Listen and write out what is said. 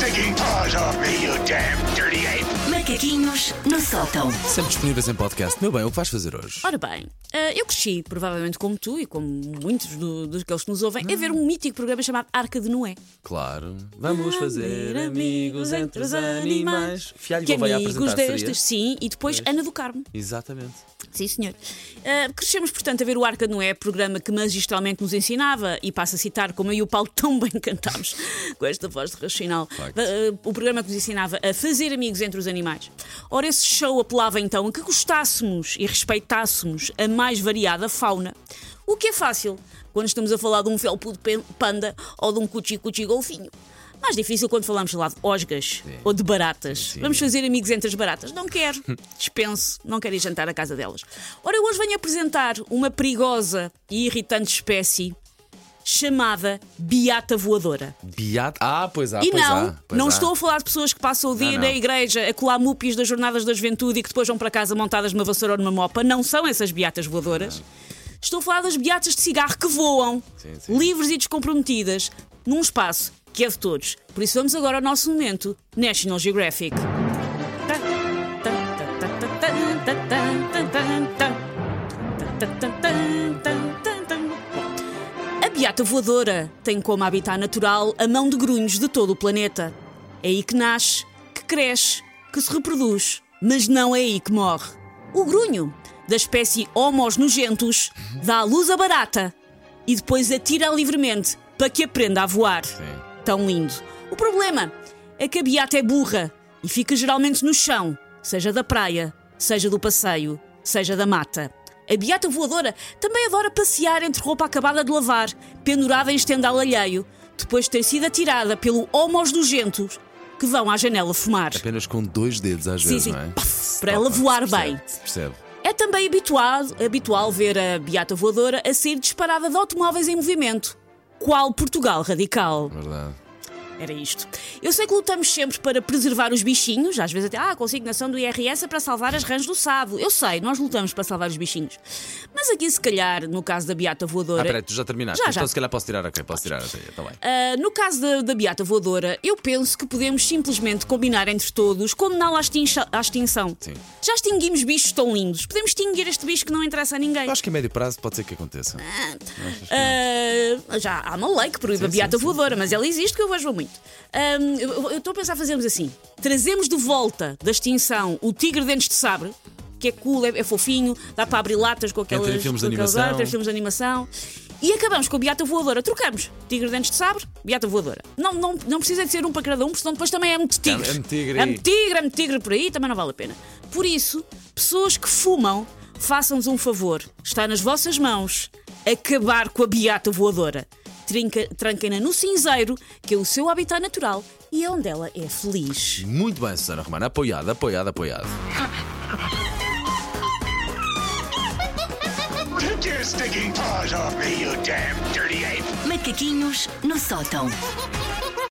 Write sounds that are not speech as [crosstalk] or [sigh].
stinking paws off me, you damn dirty ape! Macaquinhos no sótão. Sempre disponíveis em podcast. Meu bem, o que vais fazer hoje? Ora bem, eh, eu cresci, provavelmente como tu e como muitos do- dos que nos ouvem, a ver um mítico programa chamado Arca de Noé. Claro, vamos fazer amigos entre os animais. Fialho Que vai amigos apresentar seria? destes, sim, e depois Ana do Carmo. Exatamente. Sim, senhor. Uh, crescemos, portanto, a ver o Arca de Noé, programa que magistralmente nos ensinava, e passo a citar, como eu e o Paulo [laughs] tão bem cantámos com esta voz de racional, uh, o programa que nos ensinava a fazer amigos entre os animais. Ora, esse show apelava então a que gostássemos e respeitássemos a mais variada fauna, o que é fácil quando estamos a falar de um felpudo panda ou de um cuchi-cuchi golfinho. Mais difícil quando falamos, sei lá, de osgas ou de baratas. Vamos fazer amigos entre as baratas. Não quero. [laughs] Dispenso. Não quero ir jantar à casa delas. Ora, eu hoje venho apresentar uma perigosa e irritante espécie chamada beata voadora. Beato. Ah, pois há, e pois não, há. pois não há. estou a falar de pessoas que passam o dia Não, não. na igreja a colar mupis das jornadas da juventude e que depois vão para casa montadas numa vassoura ou numa mopa. Não são essas beatas voadoras. Estou a falar das beatas de cigarro que voam, Sim, sim. livres e descomprometidas, num espaço que é de todos. Por isso vamos agora ao nosso momento National Geographic. A beata voadora tem como habitat natural a mão de grunhos de todo o planeta. É aí que nasce, que cresce, que se reproduz, mas não é aí que morre. O grunho, da espécie Homos nojentos, dá à luz a barata e depois atira livremente para que aprenda a voar. Tão lindo. O problema é que a beata é burra e fica geralmente no chão, seja da praia, seja do passeio, seja da mata. A beata voadora também adora passear entre roupa acabada de lavar, pendurada em estendal alheio, depois de ter sido atirada pelo homos nojentos que vão à janela fumar. Apenas com dois dedos às Sim, vezes, sim. não é? Para ela voar percebe, bem. percebe. É também habitual, habitual ver a beata voadora a sair disparada de automóveis em movimento. Qual Portugal radical? Verdade. Era isto. Eu sei que lutamos sempre para preservar os bichinhos, às vezes até, ah, a consignação do IRS é para salvar as rãs do sado. Eu sei, nós lutamos para salvar os bichinhos. Mas aqui, se calhar, no caso da beata voadora. Ah, peraí, tu já terminaste. Já, então já. se calhar posso tirar, ok, posso tirar. ok, Está bem. Ah, no caso da, da beata voadora, eu penso que podemos simplesmente combinar entre todos condená-la à, extinção. Sim. Já extinguimos bichos tão lindos. Podemos extinguir este bicho que não interessa a ninguém. Eu acho que a médio prazo pode ser que aconteça. Ah, já há uma lei que proíbe a Sim, beata sim, sim. voadora, mas ela existe que eu vejo muito. Eu eu estou a pensar fazermos assim: trazemos de volta da extinção o tigre de dentes de sabre. Que é cool, é, é fofinho, dá para abrir latas com aquelas. Entra em filmes de animação. latas, filmes de animação. E acabamos com a beata voadora. Trocamos. Tigre de dentes de sabre, beata voadora. Não, não, não precisa de ser um para cada um, porque senão depois também é muito tigre. É muito tigre É muito tigre, é muito tigre por aí, também não vale a pena. Por isso, pessoas que fumam, façam-nos um favor. Está nas vossas mãos acabar com a beata voadora. Trinca- Tranquem-na no cinzeiro, que é o seu habitat natural e é onde ela é feliz. Muito bem, Susana Romana. Damn dirty ape! Macaquinhos no sótão.